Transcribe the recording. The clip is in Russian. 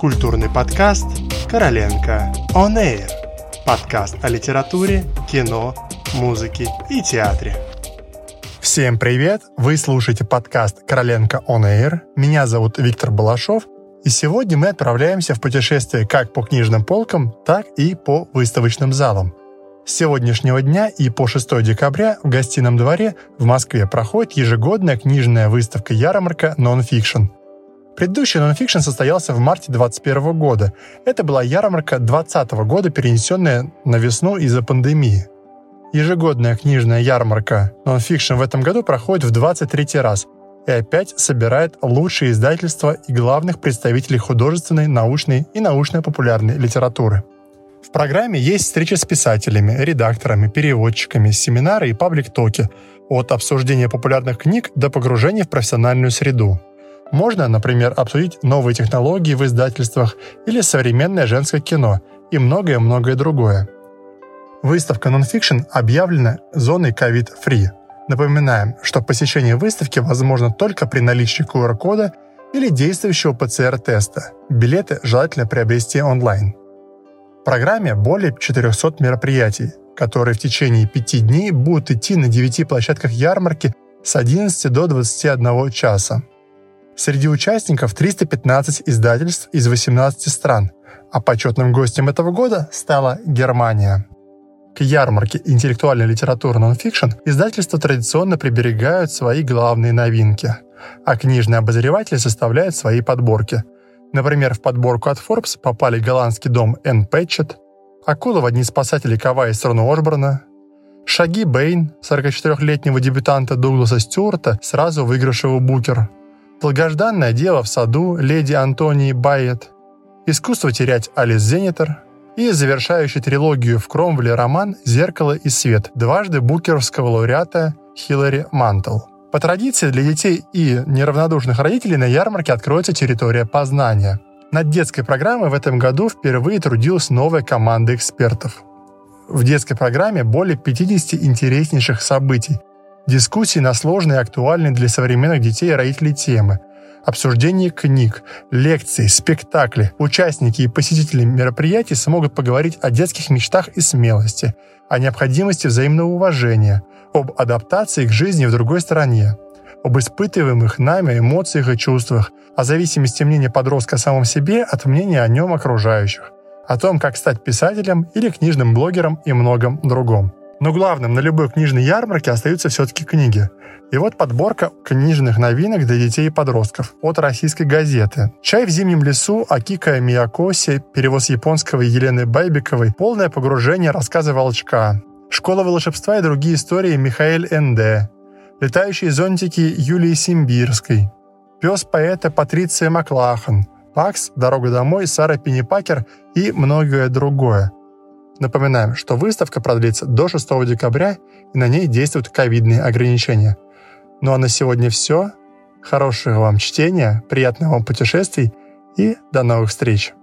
Культурный подкаст «Короленко On Air». Подкаст о литературе, кино, музыке и театре. Всем привет! Вы слушаете подкаст «Короленко On Air». Меня зовут Виктор Балашов, и сегодня мы отправляемся в путешествие как по книжным полкам, так и по выставочным залам. С сегодняшнего дня и по 6 декабря в гостином дворе в Москве проходит ежегодная книжная выставка ярмарка Nonfiction – Предыдущий нонфикшн состоялся в марте 2021 года. Это была ярмарка 2020 года, перенесенная на весну из-за пандемии. Ежегодная книжная ярмарка нонфикшн в этом году проходит в 23 раз и опять собирает лучшие издательства и главных представителей художественной, научной и научно-популярной литературы. В программе есть встречи с писателями, редакторами, переводчиками, семинары и паблик-токи, от обсуждения популярных книг до погружения в профессиональную среду. Можно, например, обсудить новые технологии в издательствах или современное женское кино и многое-многое другое. Выставка Nonfiction объявлена зоной COVID-free. Напоминаем, что посещение выставки возможно только при наличии QR-кода или действующего ПЦР-теста. Билеты желательно приобрести онлайн. В программе более 400 мероприятий, которые в течение пяти дней будут идти на 9 площадках ярмарки с 11 до 21 часа. Среди участников 315 издательств из 18 стран, а почетным гостем этого года стала Германия. К ярмарке интеллектуальной литературы нонфикшн издательства традиционно приберегают свои главные новинки, а книжные обозреватели составляют свои подборки. Например, в подборку от Forbes попали голландский дом Энн Пэтчет, Акула в одни спасатели Кава и Сторону Ошборна, Шаги Бэйн, 44-летнего дебютанта Дугласа Стюарта, сразу выигравшего Букер – Долгожданное дело в саду леди Антонии Байет, искусство терять Алис Зенитер и завершающий трилогию в Кромвеле роман «Зеркало и свет» дважды букеровского лауреата Хиллари Мантл. По традиции для детей и неравнодушных родителей на ярмарке откроется территория познания. Над детской программой в этом году впервые трудилась новая команда экспертов. В детской программе более 50 интереснейших событий, дискуссии на сложные и актуальные для современных детей и родителей темы, обсуждение книг, лекции, спектакли. Участники и посетители мероприятий смогут поговорить о детских мечтах и смелости, о необходимости взаимного уважения, об адаптации к жизни в другой стране, об испытываемых нами эмоциях и чувствах, о зависимости мнения подростка о самом себе от мнения о нем окружающих, о том, как стать писателем или книжным блогером и многом другом. Но главным на любой книжной ярмарке остаются все-таки книги. И вот подборка книжных новинок для детей и подростков от российской газеты. «Чай в зимнем лесу» Акика Миякоси, перевод японского Елены Байбиковой, полное погружение рассказы Волчка, «Школа волшебства и другие истории» Михаэль Н.Д., «Летающие зонтики» Юлии Симбирской, «Пес поэта» Патриция Маклахан, «Пакс», «Дорога домой» Сара Пеннипакер и многое другое. Напоминаем, что выставка продлится до 6 декабря и на ней действуют ковидные ограничения. Ну а на сегодня все. Хорошего вам чтения, приятных вам путешествий и до новых встреч!